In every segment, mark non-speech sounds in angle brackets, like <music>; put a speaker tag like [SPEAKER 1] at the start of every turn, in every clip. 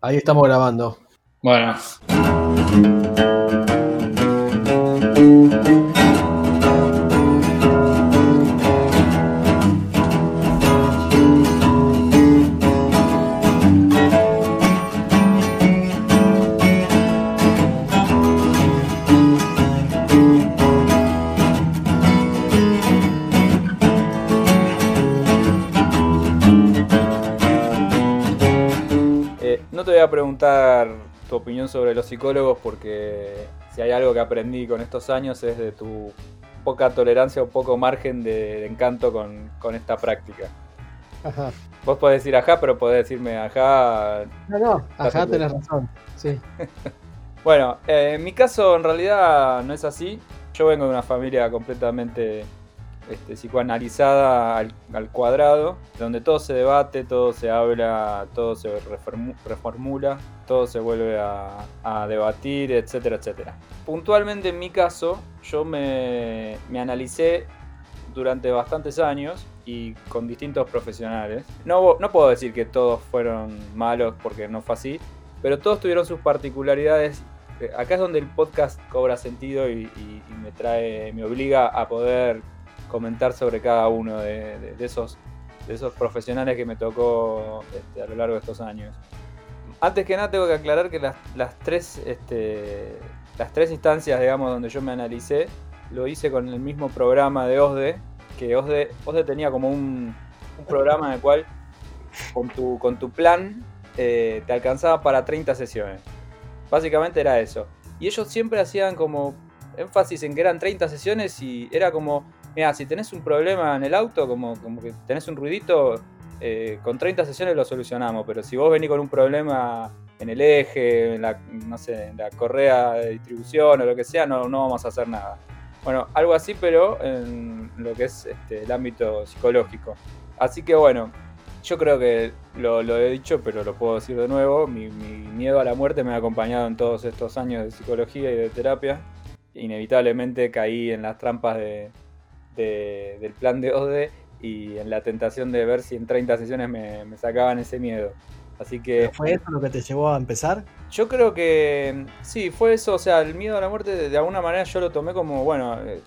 [SPEAKER 1] Ahí estamos grabando.
[SPEAKER 2] Bueno. Voy a preguntar tu opinión sobre los psicólogos porque si hay algo que aprendí con estos años es de tu poca tolerancia o poco margen de, de encanto con, con esta práctica.
[SPEAKER 1] Ajá.
[SPEAKER 2] Vos podés decir ajá, pero podés decirme ajá.
[SPEAKER 1] No, no, ajá, tenés razón. Sí. <laughs>
[SPEAKER 2] Bueno, eh, en mi caso en realidad no es así. Yo vengo de una familia completamente este, psicoanalizada al, cuadrado, donde todo se debate, todo se habla, todo se reformu- reformula, todo se vuelve a, debatir, etcétera, etcétera. Puntualmente en mi caso, yo me, me analicé durante bastantes años y con distintos profesionales. No, no puedo decir que todos fueron malos porque no fue así, pero todos tuvieron sus particularidades. Eh, Acá es donde el podcast cobra sentido y- y me trae, me obliga a poder comentar sobre cada uno de, esos, de esos profesionales que me tocó este, a lo largo de estos años. Antes que nada tengo que aclarar que las, las tres, este, las tres instancias, digamos, donde yo me analicé, lo hice con el mismo programa de OSDE, que OSDE, OSDE tenía como un, un programa en el cual con tu, con tu plan eh, te alcanzaba para 30 sesiones. Básicamente era eso. Y ellos siempre hacían como énfasis en que eran 30 sesiones y era como, mira, si tenés un problema en el auto, como, como que tenés un ruidito, eh, con 30 sesiones lo solucionamos, pero si vos venís con un problema en el eje, en la, no sé, en la correa de distribución o lo que sea, no, no vamos a hacer nada. Bueno, algo así, pero en lo que es este, el ámbito psicológico. Así que bueno, yo creo que lo, he dicho, pero lo puedo decir de nuevo. Mi, mi miedo a la muerte me ha acompañado en todos estos años de psicología y de terapia. Inevitablemente caí en las trampas de, de- del plan de ODE y en la tentación de ver si en 30 sesiones me, me sacaban ese miedo. Así que
[SPEAKER 1] ¿Fue eso lo que te llevó a empezar?
[SPEAKER 2] yo creo que sí, fue eso, o sea, el miedo a la muerte de, de alguna manera yo lo tomé como, bueno, eh,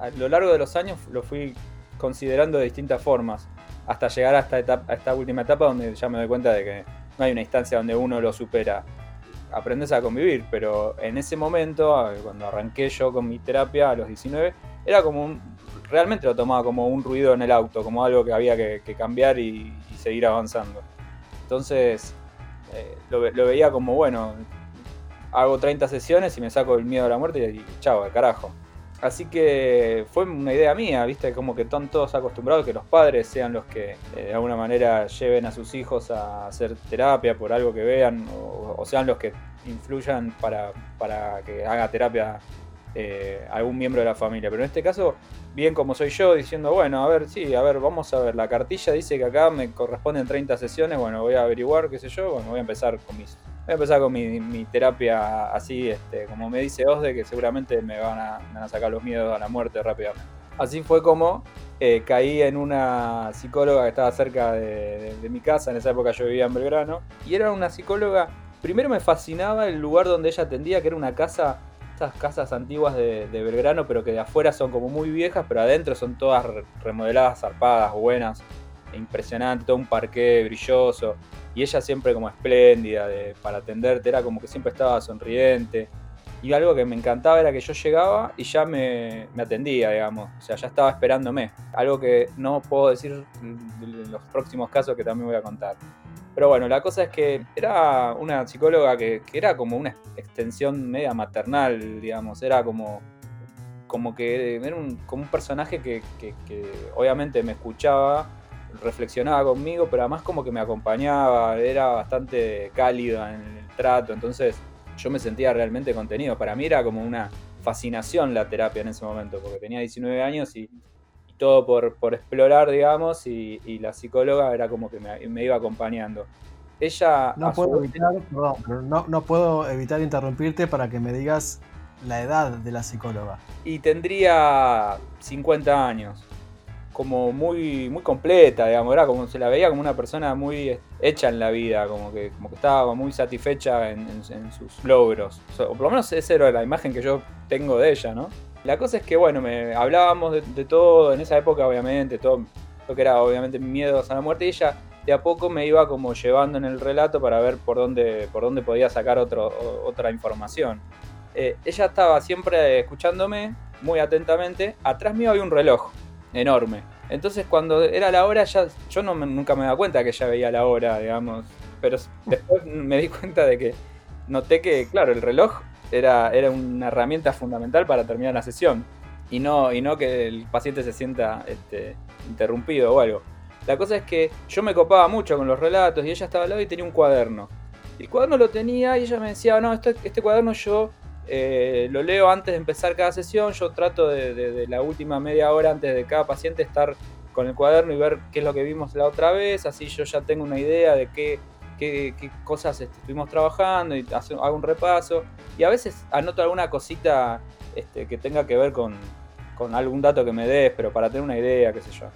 [SPEAKER 2] a, a lo largo de los años lo fui considerando de distintas formas, hasta llegar a esta, etapa, a esta última etapa donde ya me doy cuenta de que no hay una instancia donde uno lo supera. Aprendes a convivir, pero en ese momento, eh, cuando arranqué yo con mi terapia a los 19, era como un, realmente lo tomaba como un ruido en el auto, como algo que había que, cambiar y, seguir avanzando. Entonces, eh, lo veía como, bueno, hago 30 sesiones y me saco el miedo a la muerte y, chao, al carajo. Así que fue una idea mía, viste, como que están todos acostumbrados que los padres sean los que eh, de alguna manera lleven a sus hijos a hacer terapia por algo que vean, o, o sean los que influyan para, para que haga terapia eh, algún miembro de la familia. Pero en este caso, bien como soy yo, diciendo, bueno, a ver, sí, a ver, vamos a ver, la cartilla dice que acá me corresponden 30 sesiones, bueno, voy a averiguar, qué sé yo, bueno, voy a empezar con mis... Voy a empezar con mi, terapia así, este, como me dice Osde, que seguramente me van, a, sacar los miedos a la muerte rápidamente. Así fue como eh, caí en una psicóloga que estaba cerca de- de mi casa, en esa época yo vivía en Belgrano, y era una psicóloga, primero me fascinaba el lugar donde ella atendía, que era una casa estas casas antiguas de, Belgrano, pero que de afuera son como muy viejas, pero adentro son todas re- remodeladas, zarpadas, buenas, impresionante, todo un parqué brilloso. Y ella siempre como espléndida para atenderte, era como que siempre estaba sonriente. Y algo que me encantaba era que yo llegaba y ya me, me atendía, digamos. O sea, ya estaba esperándome. Algo que no puedo decir en los próximos casos que también voy a contar. Pero bueno, la cosa es que era una psicóloga que, era como una extensión media maternal, digamos. Era como, como que era un, como un personaje que, que- que obviamente me escuchaba, reflexionaba conmigo, pero además como que me acompañaba, era bastante cálida en el trato, entonces yo me sentía realmente contenido. Para mí era como una fascinación la terapia en ese momento, porque tenía 19 años y todo por, por explorar, digamos, y, y la psicóloga era como que me, me iba acompañando. Ella...
[SPEAKER 1] No
[SPEAKER 2] su
[SPEAKER 1] puedo evitar, perdón, no, no puedo evitar interrumpirte para que me digas la edad de la psicóloga.
[SPEAKER 2] y tendría 50 años. como muy, muy completa, digamos, era como se la veía como una persona muy hecha en la vida, como que, como que estaba muy satisfecha en, sus logros. O, por lo menos esa era la imagen que yo tengo de ella, ¿no? La cosa es que, bueno, me hablábamos de, todo, en esa época obviamente, todo lo que era obviamente miedos a la muerte, y ella de a poco me iba como llevando en el relato para ver por dónde, por dónde podía sacar otro, otra información. Eh, ella estaba siempre escuchándome muy atentamente. Atrás mío había un reloj enorme. Entonces cuando era la hora, ya yo no nunca me daba cuenta que ella veía la hora, digamos. Pero después me di cuenta de que noté que, claro, el reloj era, era una herramienta fundamental para terminar la sesión. Y no, y no que el paciente se sienta este, interrumpido o algo. La cosa es que yo me copaba mucho con los relatos y ella estaba al lado y tenía un cuaderno. El cuaderno lo tenía y ella me decía, no, este, cuaderno yo eh, lo leo antes de empezar cada sesión, yo trato de, la última media hora antes de cada paciente estar con el cuaderno y ver qué es lo que vimos la otra vez, así yo ya tengo una idea de qué, qué, cosas estuvimos trabajando y hago un repaso. Y a veces anoto alguna cosita este, que tenga que ver con, con algún dato que me des, pero para tener una idea, qué sé yo.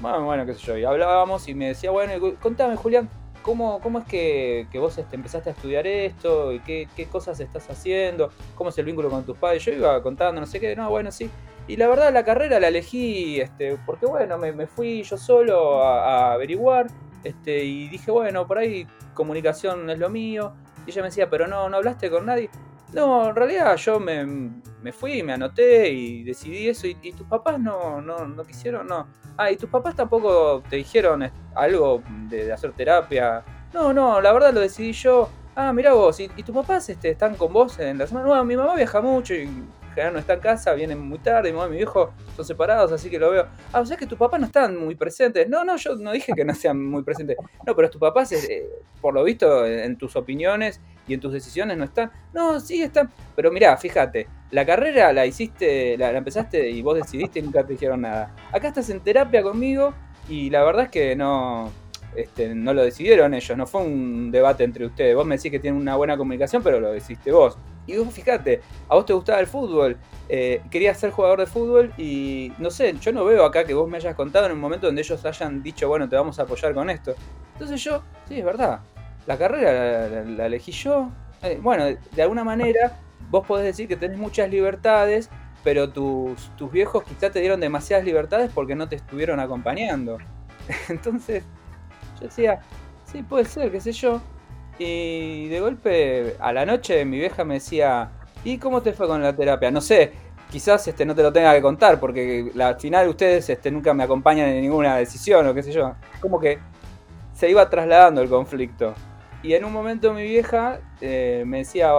[SPEAKER 2] Bueno, bueno, qué sé yo. Y hablábamos y me decía, bueno, contame, Julián, ¿cómo, cómo es que, vos este, empezaste a estudiar esto? ¿Y qué, cosas estás haciendo? ¿Cómo es el vínculo con tus padres? Yo iba contando, no sé qué, no, bueno, sí. Y la verdad, la carrera la elegí este, porque, bueno, me, fui yo solo a, averiguar este, y dije, bueno, por ahí comunicación es lo mío. Y ella me decía, pero no, no hablaste con nadie. No, en realidad yo me, me fui, me anoté y decidí eso. ¿Y, tus papás no, no, no, quisieron? No. Ah, ¿y tus papás tampoco te dijeron algo de, hacer terapia? No, no, la verdad lo decidí yo. Ah, mira vos, ¿y, tus papás este, están con vos en la semana? No, mi mamá viaja mucho y general no está en casa, viene muy tarde, mi mamá y mi viejo son separados, así que lo veo. Ah, o sea que tus papás no están muy presentes. No, no, yo no dije que no sean muy presentes. No, pero tus papás, eh, por lo visto, en tus opiniones y en tus decisiones no están. No, sí están. Pero mirá, fíjate, la carrera la hiciste, la, empezaste y vos decidiste y nunca te dijeron nada. Acá estás en terapia conmigo y la verdad es que no, este, no lo decidieron ellos, no fue un debate entre ustedes. Vos me decís que tienen una buena comunicación, pero lo decidiste vos. Y vos fíjate, a vos te gustaba el fútbol, eh, querías ser jugador de fútbol y no sé, yo no veo acá que vos me hayas contado en un momento donde ellos hayan dicho, bueno, te vamos a apoyar con esto. Entonces yo, sí, es verdad, la carrera la, elegí yo. Eh, bueno, de alguna manera vos podés decir que tenés muchas libertades, pero tus, tus viejos quizás te dieron demasiadas libertades porque no te estuvieron acompañando. <laughs> Entonces, yo decía, sí, puede ser, qué sé yo. Y de golpe, a la noche, mi vieja me decía, ¿y cómo te fue con la terapia? No sé, quizás este, no te lo tenga que contar, porque al final ustedes este, nunca me acompañan en ninguna decisión o qué sé yo. Como que se iba trasladando el conflicto. Y en un momento mi vieja eh, me decía,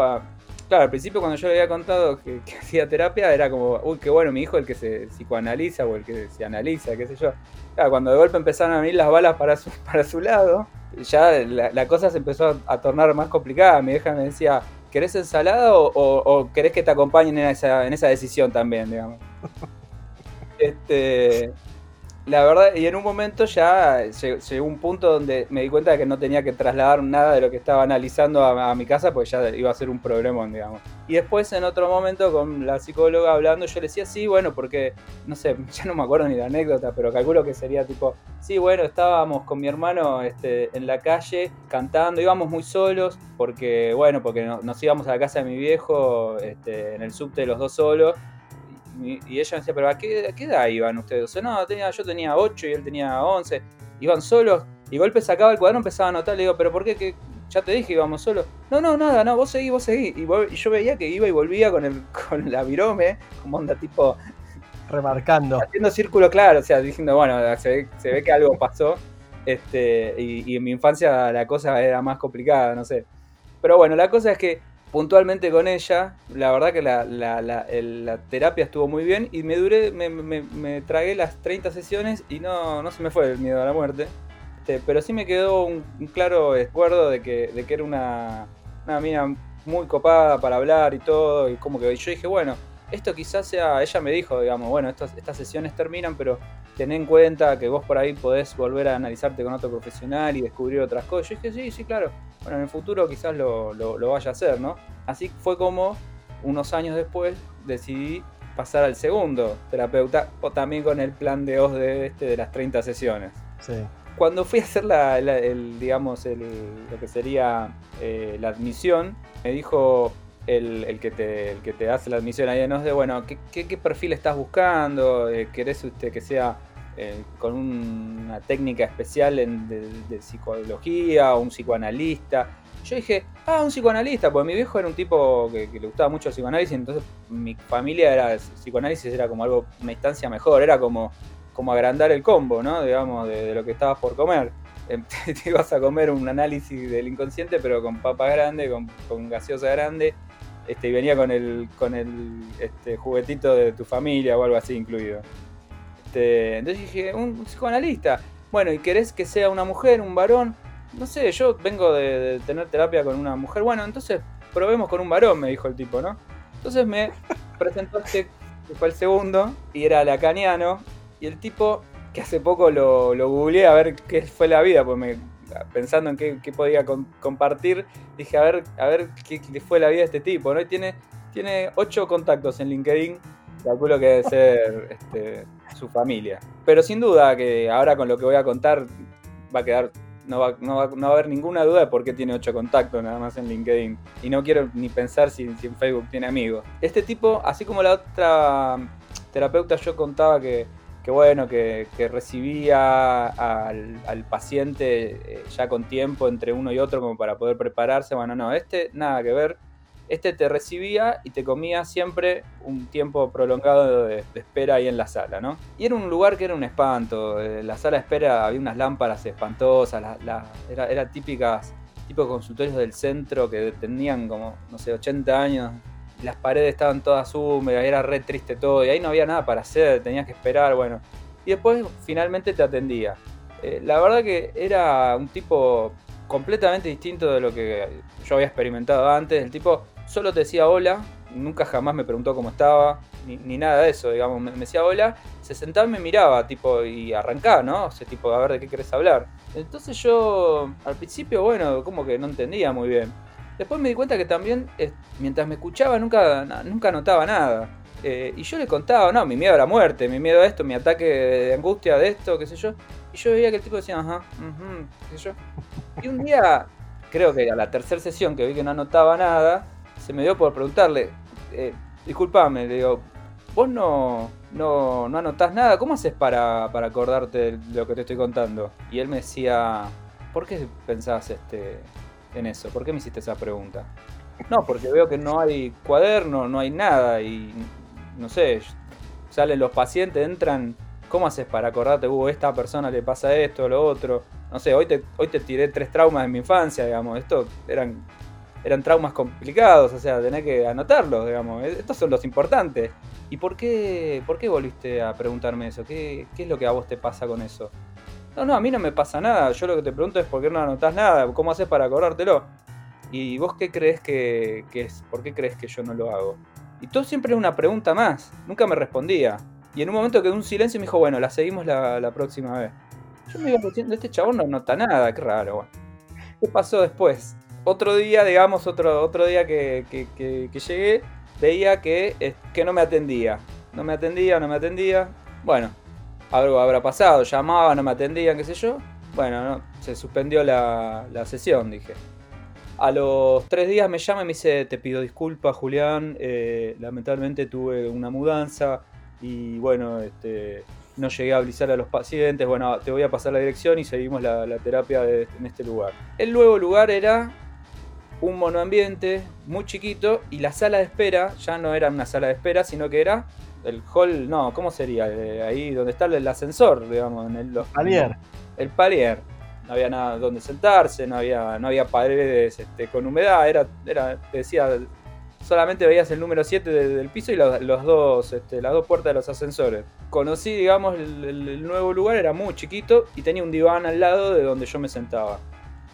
[SPEAKER 2] claro, al principio cuando yo le había contado que, <laughs> hacía terapia, era como, uy, qué bueno, mi hijo el que se psicoanaliza o el que se analiza, qué sé yo. Claro, cuando de golpe empezaron a venir las balas para su, <laughs> para su lado, ya la, cosa se empezó a, tornar más complicada. Mi hija me decía, ¿querés ensalada o, querés que te acompañen en esa, en esa decisión también, digamos? <laughs> Este, la verdad, y en un momento ya llegó un punto donde me di cuenta de que no tenía que trasladar nada de lo que estaba analizando a, mi casa, porque ya iba a ser un problema, digamos. Y después, en otro momento, con la psicóloga hablando, yo le decía, sí, bueno, porque, no sé, <laughs> ya no me acuerdo ni la anécdota, pero calculo que sería tipo, sí, bueno, estábamos con mi hermano este, en la calle cantando, íbamos muy solos, porque, bueno, porque nos íbamos a la casa de mi viejo este, en el subte los dos solos y ella me decía, pero ¿a qué, edad iban ustedes? O sea, no, tenía, yo tenía 8 y él tenía 11. Iban solos. Y golpe sacaba el cuaderno, empezaba a anotar. Le digo, ¿pero por qué? Ya te dije, íbamos solos. No, no, nada, no, vos seguís, vos seguís. Y, yo veía que iba y volvía con, el, <laughs> con la virome, como onda tipo.
[SPEAKER 1] Remarcando.
[SPEAKER 2] Haciendo círculo claro, o sea, diciendo, bueno, se ve, que algo pasó. Este, y, y en mi infancia la cosa era más complicada, no sé. Pero bueno, la cosa es que puntualmente con ella, la verdad que la, terapia estuvo muy bien y me duré, me, tragué las 30 sesiones y no, no se me fue el miedo a la muerte. Este, pero sí me quedó un, claro recuerdo de que, de que era una, una mina muy copada para hablar y todo. Y como que yo dije, bueno, esto quizás sea, ella me dijo, digamos, bueno, estas, estas sesiones terminan, pero ten en cuenta que vos por ahí podés volver a analizarte con otro profesional y descubrir otras cosas. Yo dije, sí, sí, claro bueno, en el futuro quizás lo, vaya a hacer, ¿no? Así fue como unos años después decidí pasar al segundo terapeuta o también con el plan de OSDE este de las 30 sesiones.
[SPEAKER 1] Sí.
[SPEAKER 2] Cuando fui a hacer la, la- el, digamos, el, lo que sería eh, la admisión, me dijo el, el que te, el que te hace la admisión ahí en OSDE, bueno, ¿qué, qué, qué perfil estás buscando? Eh, ¿Querés usted que sea con una técnica especial en- de, de psicología un psicoanalista? Yo dije, ah, un psicoanalista, porque mi viejo era un tipo que, le gustaba mucho el psicoanálisis, entonces mi familia era, psicoanálisis era como algo, una instancia mejor, era como, como agrandar el combo, ¿no? Digamos, de, lo que estabas por comer. <laughs> Eh, Te, ibas a comer un análisis del inconsciente, pero con papa grande, con, con gaseosa grande, este, y venía con el, con el este, juguetito de tu familia o algo así incluido. Este, entonces dije, un psicoanalista. Bueno, ¿y querés que sea una mujer, un varón? No sé, yo vengo de, tener terapia con una mujer. Bueno, entonces probemos con un varón, me dijo el tipo, ¿no? Entonces me <laughs> presentó este, que fue el segundo, y era lacaniano, y el tipo, que hace poco lo, lo googleé a ver qué fue la vida, pues pensando en qué, podía compartir, dije, a ver, a ver qué, qué fue la vida de este tipo, ¿no? Y tiene, tiene ocho contactos en LinkedIn, calculo que debe ser este, su familia. Pero sin duda que ahora con lo que voy a contar va a quedar, no va, no va- no va a haber ninguna duda de por qué tiene ocho contactos nada más en LinkedIn. Y no quiero ni pensar si, en Facebook tiene amigos. Este tipo, así como la otra terapeuta, yo contaba que, que bueno, que, que recibía al, al paciente eh, ya con tiempo entre uno y otro como para poder prepararse. Bueno, no, este nada que ver. Este te recibía y te comía siempre un tiempo prolongado de, espera ahí en la sala, ¿no? Y era un lugar que era un espanto. eh, La sala de espera había unas lámparas espantosas, era, era típicas, tipo consultorios del centro que tenían como, no sé, 80 años. Las paredes estaban todas húmedas, era re triste todo, y ahí no había nada para hacer, tenías que esperar, bueno. Y después finalmente te atendía. Eh, la verdad que era un tipo completamente distinto de lo que yo había experimentado antes. El tipo solo te decía hola, nunca jamás me preguntó cómo estaba, ni, ni nada de eso, digamos. Me, decía hola, se sentaba y me miraba, tipo, y arrancaba, ¿no? O sea, tipo, a ver de qué querés hablar. Entonces yo, al principio, bueno, como que no entendía muy bien. Después me di cuenta que también, mientras me escuchaba, nunca, nunca notaba nada. Eh, y yo le contaba, no, mi miedo a la muerte, mi miedo a esto, mi ataque de angustia de esto, qué sé yo. Y yo veía que el tipo decía, ajá, ujú, qué sé yo. Y un día, creo que a la tercera sesión que vi que no anotaba nada, se me dio por preguntarle, eh, disculpame, le digo, vos no, no, no anotás nada, ¿cómo haces para, para acordarte de lo que te estoy contando? Y él me decía, ¿por qué pensás este, en eso? ¿Por qué me hiciste esa pregunta? No, porque veo que no hay cuaderno, no hay nada y no sé, salen los pacientes, entran, ¿cómo haces para acordarte, uh, esta persona le pasa esto, lo otro? No sé, hoy te, hoy te tiré tres traumas en mi infancia, digamos, esto eran, eran traumas complicados, o sea, tenés que anotarlos, digamos, estos son los importantes. ¿Y por qué, por qué volviste a preguntarme eso? ¿Qué, ¿Qué es lo que a vos te pasa con eso? No, no, a mí no me pasa nada, yo lo que te pregunto es por qué no anotás nada, ¿cómo haces para acordártelo? ¿Y vos qué crees que, que es? ¿Por qué crees que yo no lo hago? Y todo siempre era una pregunta más, nunca me respondía. Y en un momento quedó un silencio y me dijo, bueno, la seguimos la, próxima vez. Yo me iba diciendo, este chabón no nota nada, qué raro. ¿Qué pasó después? Otro día, digamos, otro, otro día que, que- llegué, veía que, que no me atendía. No me atendía, no me atendía. Bueno, algo habrá pasado, llamaba, no me atendían, qué sé yo. Bueno, no, se suspendió la, la sesión, dije. A los tres días me llama y me dice, te pido disculpas, Julián, eh, lamentablemente tuve una mudanza y bueno, este, no llegué a avisar a los pacientes, bueno, te voy a pasar la dirección y seguimos la, terapia en este lugar. El nuevo lugar era un monoambiente muy chiquito y la sala de espera ya no era una sala de espera, sino que era el hall, no, ¿cómo sería? Eh, ahí donde está el ascensor, digamos, en el, los-
[SPEAKER 1] Palier.
[SPEAKER 2] el palier. No había nada donde sentarse, no había, no había paredes este, con humedad, era, era, te decía, solamente veías el número 7 de- del piso y los, los dos, este, las dos puertas de los ascensores. Conocí, digamos, el nuevo lugar, era muy chiquito y tenía un diván al lado de donde yo me sentaba.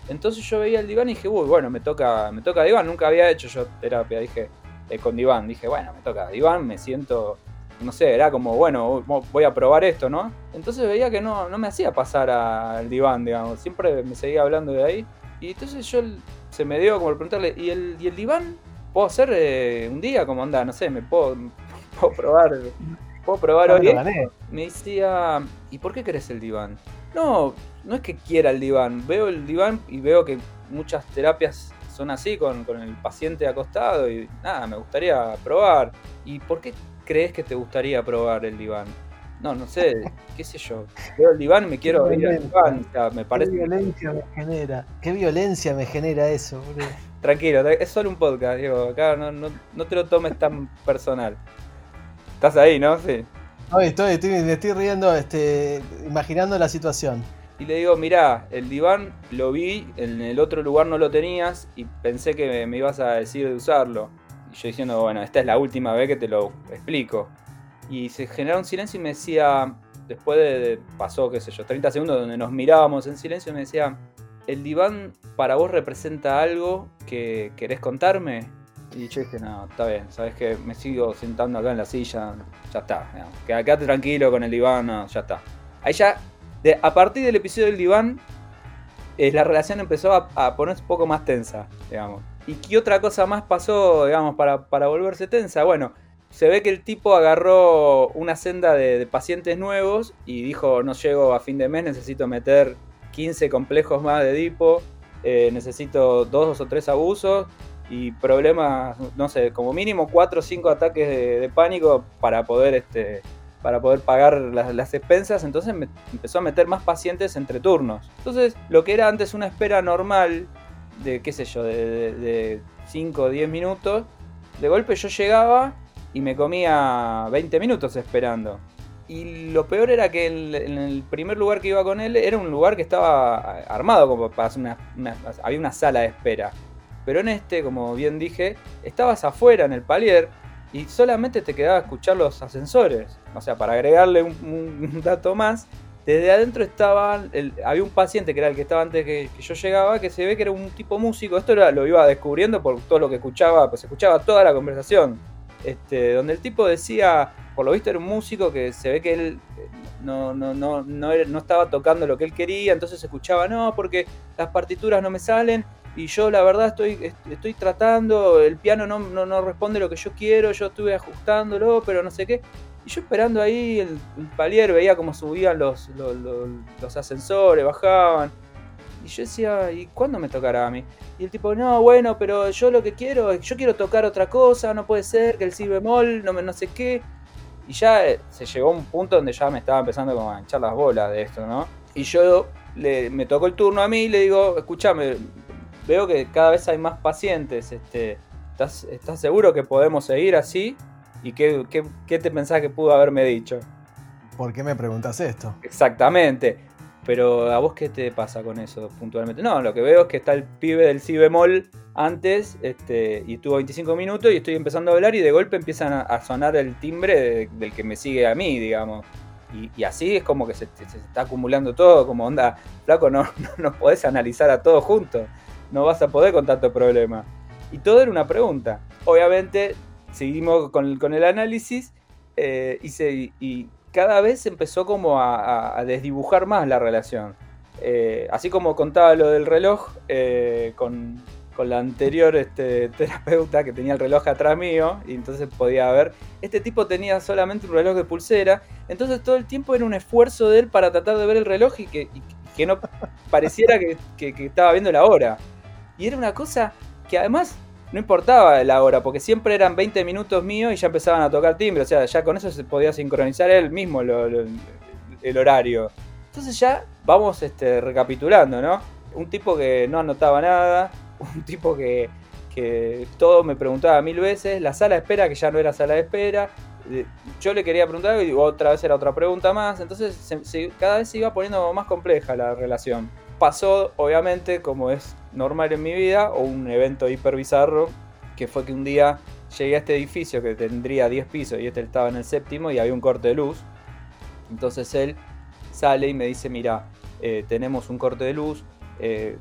[SPEAKER 2] Entonces yo veía el diván y dije, uy, bueno, me toca, me toca diván, nunca había hecho yo terapia, dije, eh, con diván, dije, bueno, me toca diván, me siento, no sé, era como, bueno, voy a probar esto, ¿no? Entonces veía que no, no me hacía pasar al diván, digamos, siempre me seguía hablando de ahí. Y entonces yo se me dio como el preguntarle, ¿y el, y el diván? ¿Puedo hacer eh, un día? como anda? No sé, me puedo, <laughs> puedo probar. Puedo probar
[SPEAKER 1] No,
[SPEAKER 2] hoy. Me decía, ¿y por qué querés el diván? No, no es que quiera el diván. Veo el diván y veo que muchas terapias son así, con, con el paciente acostado y nada, me gustaría probar. ¿Y por qué crees que te gustaría probar el diván? No, no sé, <laughs> qué sé yo. Veo el diván y me quiero
[SPEAKER 1] Qué
[SPEAKER 2] ir al diván. o sea, me
[SPEAKER 1] Qué
[SPEAKER 2] parece
[SPEAKER 1] violencia me genera. Qué violencia me genera eso, boludo.
[SPEAKER 2] Tranquilo, es solo un podcast, Diego. Acá no, no, no te lo tomes tan personal. Estás ahí, ¿no? Sí.
[SPEAKER 1] Estoy, estoy, riendo, este, imaginando la situación.
[SPEAKER 2] Y le digo, mirá, el diván lo vi, en el otro lugar no lo tenías y pensé que me, me ibas a decir de usarlo. Y yo diciendo, bueno, esta es la última vez que te lo explico. Y se generó un silencio y me decía, después de, de- pasó, qué sé yo, 30 segundos donde nos mirábamos en silencio, me decía, ¿el diván para vos representa algo que querés contarme? Y yo dije, no, está bien, sabes que me sigo sentando acá en la silla, ya está, queda- quédate tranquilo con el diván, ya está. Ahí ya a partir del episodio del diván, eh, la relación empezó a, ponerse un poco más tensa, digamos. ¿Y qué otra cosa más pasó, digamos, para, para volverse tensa? Bueno, se ve que el tipo agarró una senda de, de pacientes nuevos y dijo, no llego a fin de mes, necesito meter 15 complejos más de Edipo, eh, necesito dos o tres abusos y problemas, no sé, como mínimo 4 o 5 ataques de, de pánico para poder este, para poder pagar las, las expensas, entonces me empezó a meter más pacientes entre turnos. Entonces, lo que era antes una espera normal de, qué sé yo, de 5 o 10 minutos, de golpe yo llegaba y me comía 20 minutos esperando. Y lo peor era que el- en el primer lugar que iba con él era un lugar que estaba armado como para hacer había una sala de espera. Pero en este, como bien dije, estabas afuera en el palier y solamente te quedaba escuchar los ascensores. O sea, para agregarle un, dato más, desde adentro estaba, el- había un paciente que era el que estaba antes que, yo llegaba, que se ve que era un tipo músico. Esto era- lo iba descubriendo por todo lo que escuchaba, pues escuchaba toda la conversación. Este, donde el tipo decía, por lo visto era un músico que se ve que él eh, no, no, no, no, no estaba tocando lo que él quería, entonces escuchaba, no, porque las partituras no me salen y yo la verdad estoy, est- estoy tratando, el piano no, no, no responde lo que yo quiero, yo estuve ajustándolo, pero no sé qué. Y yo esperando ahí el, el palier, veía cómo subían los, los, los- los ascensores, bajaban. Y yo decía, ¿y cuándo me tocará a mí? Y el tipo, no, bueno, pero yo lo que quiero, yo quiero tocar otra cosa, no puede ser, que el si bemol, no, no sé qué. Y ya eh, se llegó a un punto donde ya me estaba empezando como a hinchar las bolas de esto, ¿no? Y yo le, me tocó el turno a mí y le digo, escúchame, veo que cada vez hay más pacientes, este, ¿estás, estás seguro que podemos seguir así? ¿Y qué, qué, qué te pensás que pudo haberme dicho?
[SPEAKER 1] ¿Por qué me preguntas esto?
[SPEAKER 2] Exactamente. Pero ¿a vos qué te pasa con eso puntualmente? No, lo que veo es que está el pibe del si bemol antes este, y estuvo 25 minutos y estoy empezando a hablar y de golpe empiezan a, a sonar el timbre de- del que me sigue a mí, digamos. Y, y así es como que se, se está acumulando todo, como onda, flaco, no, <laughs> no, no podés analizar a todos juntos, no vas a poder con tanto problema. Y todo era una pregunta. Obviamente seguimos con, el- análisis eh, y, cada vez empezó como a, desdibujar más la relación. Eh, así como contaba lo del reloj eh, con, la anterior este, <laughs> terapeuta que tenía el reloj atrás mío y entonces podía ver, este tipo tenía solamente un reloj de pulsera, entonces todo el tiempo era un esfuerzo de él para tratar de ver el reloj y que, no pareciera que estaba viendo la hora. Y era una cosa que además no importaba la hora, porque siempre eran 20 minutos míos y ya empezaban a tocar timbre, o sea, ya con eso se podía sincronizar él mismo lo- el horario. Entonces ya vamos este, recapitulando, ¿no? Un tipo que no anotaba nada, <laughs> un tipo que, que todo me preguntaba mil veces, la sala de espera que ya no era sala de espera, yo le quería preguntar y otra vez era otra pregunta más, entonces cada vez se iba poniendo más compleja la relación. Pasó, obviamente, como es normal en mi vida, o un evento hiper bizarro, que fue que un día llegué a este edificio que tendría 10 pisos y este estaba en el séptimo y había un corte de luz. Entonces él sale y me dice, mira, eh, tenemos un corte de luz, eh,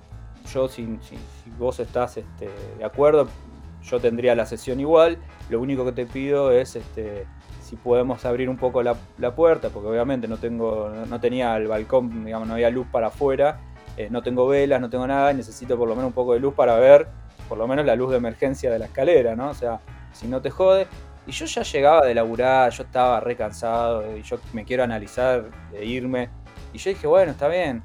[SPEAKER 2] yo si, vos estás este, de acuerdo, yo tendría la sesión igual, lo único que te pido es este, si podemos abrir un poco la, la puerta, porque obviamente no, tengo, no tenía el balcón, digamos, no había luz para afuera, eh, no tengo velas, no tengo nada, necesito por lo menos un poco de luz para ver, por lo menos la luz de emergencia de la escalera, ¿no? O sea, si no te jode. Y yo ya llegaba de laburar, yo estaba re cansado, y yo me quiero analizar e irme. Y yo dije, bueno, está bien.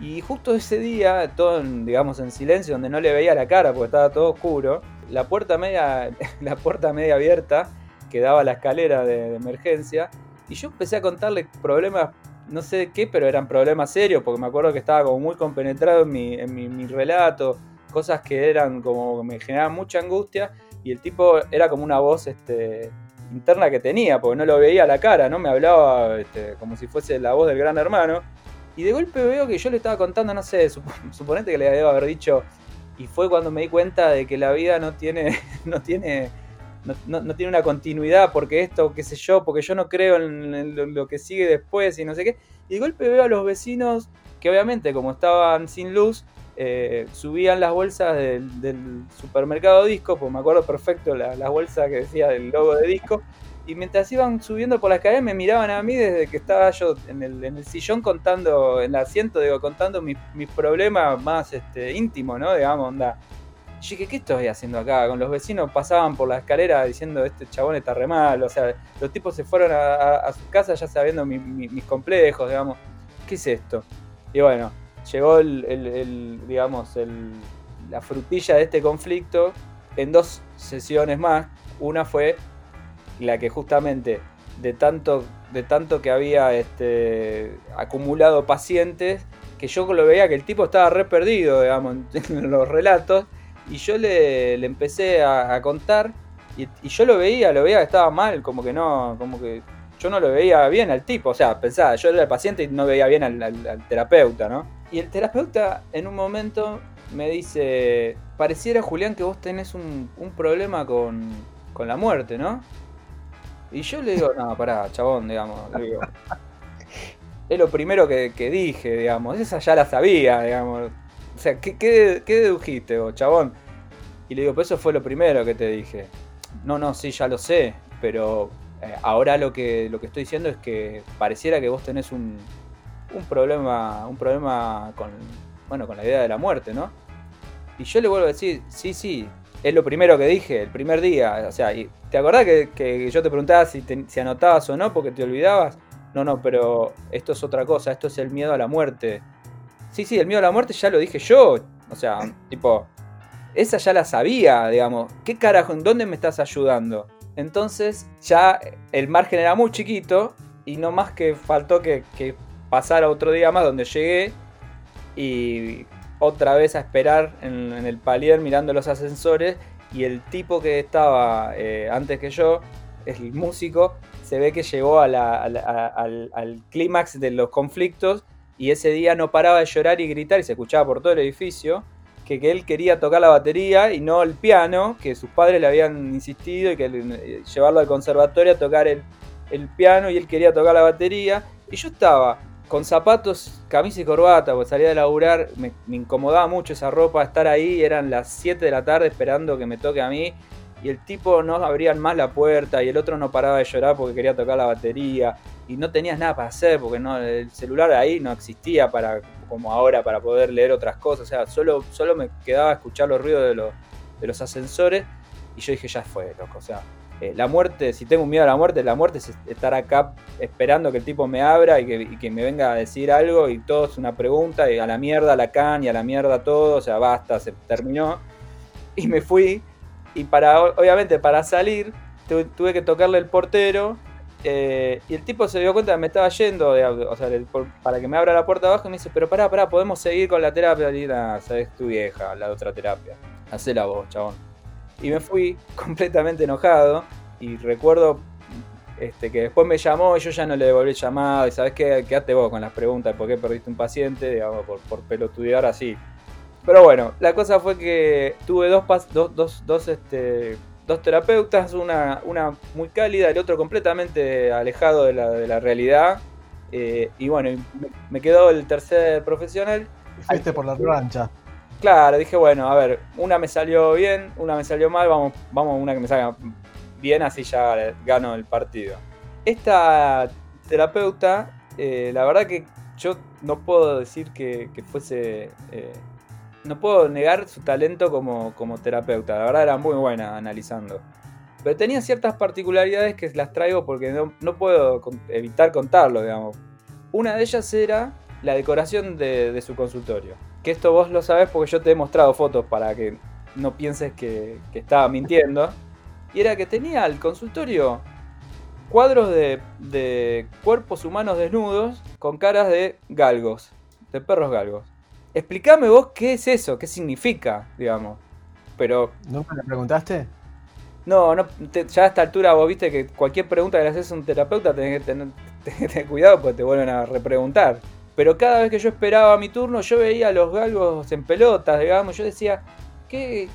[SPEAKER 2] Y justo ese día, todo digamos en silencio, donde no le veía la cara porque estaba todo oscuro, la puerta media, <laughs> la puerta media abierta que daba la escalera de, emergencia, y yo empecé a contarle problemas, no sé qué, pero eran problemas serios, porque me acuerdo que estaba como muy compenetrado en mi, en mi, relato, cosas que eran como me generaban mucha angustia, y el tipo era como una voz este, interna que tenía, porque no lo veía a la cara, ¿no? Me hablaba este, como si fuese la voz del gran hermano. Y de golpe veo que yo le estaba contando, no sé, <laughs> suponete que le debo haber dicho, y fue cuando me di cuenta de que la vida no tiene, <laughs> no tiene, no, tiene una continuidad, porque esto, qué sé yo, porque yo no creo en, lo que sigue después y no sé qué. Y de golpe veo a los vecinos que obviamente como estaban sin luz, eh, subían las bolsas del, supermercado disco, pues me acuerdo perfecto la, las bolsas que decía el logo de disco, y mientras iban subiendo por la escalera me miraban a mí desde que estaba yo en el, en el sillón contando, en el asiento, digo, contando mis, problemas más este, íntimos, ¿no? Digamos, onda. Yo dije, ¿qué estoy haciendo acá? Con los vecinos pasaban por la escalera diciendo, este chabón está re mal, o sea, los tipos se fueron a, su casa ya sabiendo mis complejos, digamos, ¿qué es esto? Y bueno, llegó el, digamos, la frutilla de este conflicto en dos sesiones más. Una fue la que justamente de tanto, de tanto que había este, acumulado pacientes, que yo lo veía que el tipo estaba re perdido, digamos, <laughs> en los relatos, y yo le, empecé a, contar, y, yo lo veía, lo veía que estaba mal, como que no, como que yo no lo veía bien al tipo, o sea, pensaba, yo era el paciente y no veía bien al, terapeuta, ¿no? Y el terapeuta en un momento me dice, pareciera Julián que vos tenés un, un problema con, con la muerte, ¿no? Y yo le digo, no, pará, chabón, digamos. <laughs> es lo primero que, dije, digamos. Esa ya la sabía, digamos. O sea, ¿qué, dedujiste vos, chabón? Y le digo, pues eso fue lo primero que te dije. No, no, sí, ya lo sé, pero eh, ahora lo que, lo que estoy diciendo es que pareciera que vos tenés un, un problema, un problema con, bueno, con la idea de la muerte, ¿no? Y yo le vuelvo a decir, sí, sí, es lo primero que dije, el primer día. O sea, ¿te acordás que, yo te preguntaba si, si, anotabas o no porque te olvidabas? No, no, pero esto es otra cosa, esto es el miedo a la muerte. Sí, sí, el miedo a la muerte ya lo dije yo. O sea, tipo, esa ya la sabía, digamos. ¿Qué carajo, en dónde me estás ayudando? Entonces ya el margen era muy chiquito y no más que faltó que, que pasara otro día más donde llegué y otra vez a esperar en, el palier mirando los ascensores y el tipo que estaba eh, antes que yo, el músico, se ve que llegó al, clímax de los conflictos y ese día no paraba de llorar y gritar y se escuchaba por todo el edificio que, él quería tocar la batería y no el piano, que sus padres le habían insistido y que eh, llevarlo al conservatorio a tocar el, el piano y él quería tocar la batería. Y yo estaba con zapatos, camisa y corbata, porque salía de laburar, me, incomodaba mucho esa ropa, estar ahí, eran las 7 de la tarde esperando que me toque a mí, y el tipo no abría más la puerta, y el otro no paraba de llorar porque quería tocar la batería, y no tenías nada para hacer, porque no, el celular ahí no existía para, como ahora, para poder leer otras cosas, o sea, solo, solo me quedaba escuchar los ruidos de los, de los ascensores, y yo dije, ya fue, loco, o sea, eh, la muerte, si tengo miedo a la muerte, la muerte es estar acá esperando que el tipo me abra y que, me venga a decir algo y todo es una pregunta y a la mierda la can y a la mierda todo, o sea, basta, se terminó. Y me fui y para, obviamente para salir tuve, que tocarle el portero eh, y el tipo se dio cuenta que me estaba yendo, para que me abra la puerta abajo y me dice, pero pará, pará, podemos seguir con la terapia. Y nada, sabes tu vieja, la otra terapia. Hacela vos, chabón. Y me fui <laughs> completamente enojado. Y recuerdo este, que después me llamó y yo ya no le devolví llamada. Y sabes qué, quédate vos con las preguntas de por qué perdiste un paciente, digamos, por, por pelotudear así. Pero bueno, la cosa fue que tuve dos, dos, dos, dos, este, dos terapeutas, una, una muy cálida, el otro completamente alejado de la, de la realidad. Eh, y bueno, me, quedó el tercer profesional.
[SPEAKER 1] Fuiste por la rancha.
[SPEAKER 2] Claro, dije, bueno, a ver, una me salió bien, una me salió mal, vamos, vamos a una que me salga bien, así ya gano el partido. Esta terapeuta, eh, la verdad que yo no puedo decir que, fuese... Eh, no puedo negar su talento como, como, terapeuta, la verdad era muy buena analizando. Pero tenía ciertas particularidades que las traigo porque no, puedo evitar contarlo, digamos. Una de ellas era la decoración de, su consultorio. Que esto vos lo sabés porque yo te he mostrado fotos para que no pienses que, estaba mintiendo. Y era que tenía el consultorio cuadros de, de, cuerpos humanos desnudos con caras de galgos, de perros galgos. Explícame vos qué es eso, qué significa, digamos. Pero.
[SPEAKER 1] ¿Nunca le preguntaste?
[SPEAKER 2] No, no ya a esta altura vos viste que cualquier pregunta que le haces a un terapeuta <laughs> tenés que tener, cuidado porque te vuelven a repreguntar. Pero cada vez que yo esperaba mi turno, yo veía a los galgos en pelotas, digamos, yo decía, ¿qué,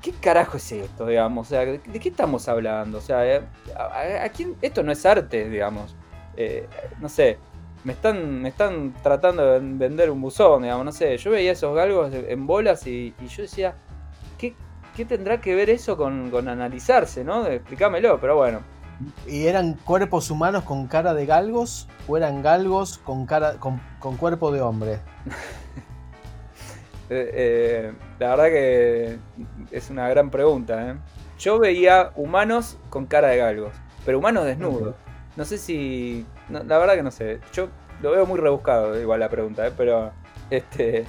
[SPEAKER 2] ¿qué carajo es esto, digamos? O sea, ¿de, qué estamos hablando? O sea, eh, ¿a, quién? Esto no es arte, digamos. Eh, no sé, me están, me están tratando de vender un buzón, digamos, no sé. Yo veía esos galgos en bolas y, y yo decía, ¿qué, ¿qué tendrá que ver eso con, analizarse, no? Explícamelo, pero bueno.
[SPEAKER 1] ¿Y eran cuerpos humanos con cara de galgos o eran galgos con, cara, con, cuerpo de hombre? <laughs>
[SPEAKER 2] Eh, eh, la verdad que es una gran pregunta. ¿eh? Yo veía humanos con cara de galgos, pero humanos desnudos. No sé si. La verdad que no sé. Yo lo veo muy rebuscado, igual la pregunta, pero. Este,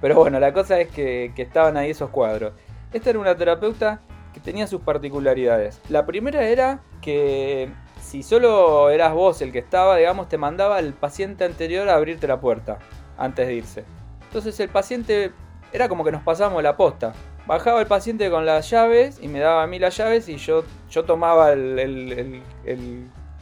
[SPEAKER 2] pero bueno, la cosa es que estaban ahí esos cuadros. Esta era una terapeuta que tenía sus particularidades. La primera era que si solo eras vos el que estaba, digamos, te mandaba al paciente anterior a abrirte la puerta antes de irse. Entonces el paciente era como que nos pasábamos la posta. Bajaba el paciente con las llaves y me daba a mí las llaves y yo, yo tomaba el,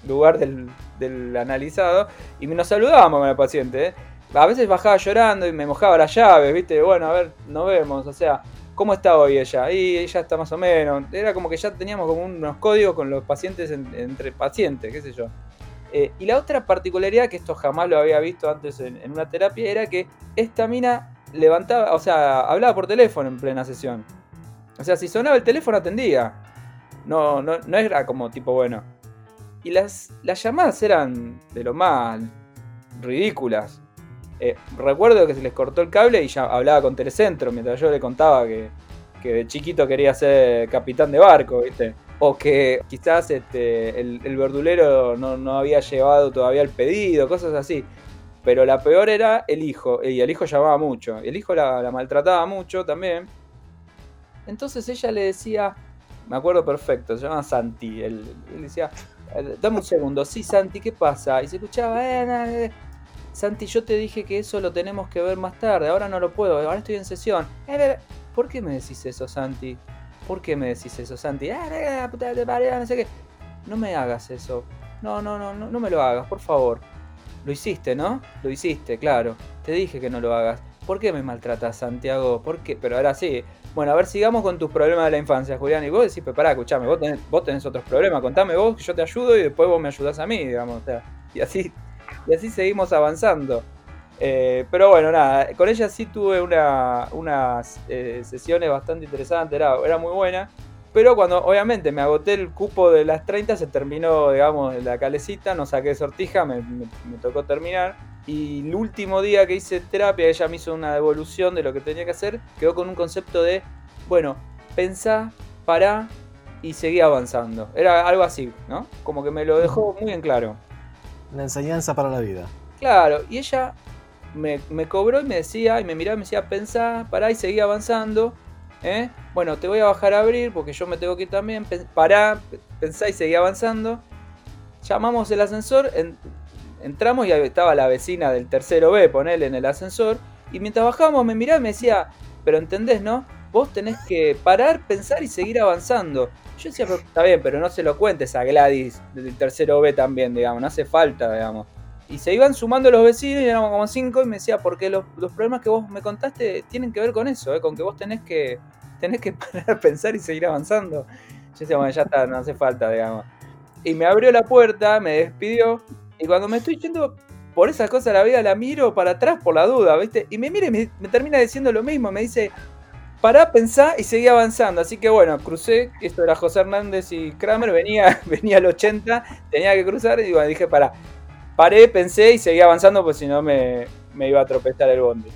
[SPEAKER 2] lugar del, del, analizado y nos saludábamos con el paciente. ¿eh? A veces bajaba llorando y me mojaba las llaves, ¿viste? Bueno, a ver, nos vemos. O sea, ¿Cómo está hoy ella? Y ella está más o menos. Era como que ya teníamos como unos códigos con los pacientes entre pacientes, qué sé yo. Eh, y la otra particularidad, que esto jamás lo había visto antes en, una terapia, era que esta mina levantaba, o sea, hablaba por teléfono en plena sesión. O sea, si sonaba el teléfono atendía. No, no, no era como tipo bueno. Y las, las llamadas eran de lo más ridículas. Eh, recuerdo que se les cortó el cable y ya hablaba con Telecentro mientras yo le contaba que, de chiquito quería ser capitán de barco, ¿viste? O que quizás este, el, verdulero no, había llevado todavía el pedido, cosas así. Pero la peor era el hijo, y el hijo llamaba mucho. El hijo la, maltrataba mucho también. Entonces ella le decía, me acuerdo perfecto, se llama Santi. Él, decía, eh, dame un segundo, sí, Santi, ¿qué pasa? Y se escuchaba, eh, eh Santi, yo te dije que eso lo tenemos que ver más tarde, ahora no lo puedo, ahora estoy en sesión. Eh, ¿Por qué me decís eso, Santi? ¿Por qué me decís eso, Santi? Ah, no sé qué. No me hagas eso. No, no, no, no, no me lo hagas, por favor. Lo hiciste, ¿no? Lo hiciste, claro. Te dije que no lo hagas. ¿Por qué me maltratas, Santiago? ¿Por qué? Pero ahora sí. Bueno, a ver, sigamos con tus problemas de la infancia, Julián. Y vos decís, pará, escuchame, vos tenés, vos tenés otros problemas. Contame vos, que yo te ayudo y después vos me ayudás a mí, digamos. O sea, y así y así seguimos avanzando. Eh, pero bueno, nada, con ella sí tuve una, unas eh, sesiones bastante interesantes, era, era muy buena. Pero cuando obviamente me agoté el cupo de las 30, se terminó, digamos, la calecita, no saqué sortija, me, me, tocó terminar. Y el último día que hice terapia, ella me hizo una devolución de lo que tenía que hacer, quedó con un concepto de, bueno, pensá, pará y seguí avanzando. Era algo así, ¿no? Como que me lo dejó muy en claro.
[SPEAKER 1] La enseñanza para la vida.
[SPEAKER 2] Claro, y ella me, cobró y me decía, y me miraba y me decía, pensá, pará y seguí avanzando. ¿eh? Bueno, te voy a bajar a abrir porque yo me tengo que ir también. Pará, pensá y seguí avanzando. Llamamos el ascensor, entramos y ahí estaba la vecina del tercero B, ponele en el ascensor. Y mientras bajamos me miraba y me decía, pero entendés, ¿no? Vos tenés que parar, pensar y seguir avanzando. Yo decía, está bien, pero no se lo cuentes a Gladys del tercero B también, digamos, no hace falta, digamos. Y se iban sumando los vecinos y éramos como cinco y me decía, porque los, problemas que vos me contaste tienen que ver con eso, ¿eh? con que vos tenés que, tenés que <laughs> parar, pensar y seguir avanzando. Yo decía, bueno, ya está, no hace falta, digamos. Y me abrió la puerta, me despidió, y cuando me estoy yendo por esas cosas de la vida, la miro para atrás por la duda, ¿viste? Y me mira y me, termina diciendo lo mismo, me dice, pará, pensá y seguí avanzando. Así que bueno, crucé, esto era José Hernández y Kramer, venía, <laughs> venía al 80, tenía que cruzar y bueno, dije, pará. Paré, pensé y seguí avanzando, pues si no me, me iba a tropezar el bondi.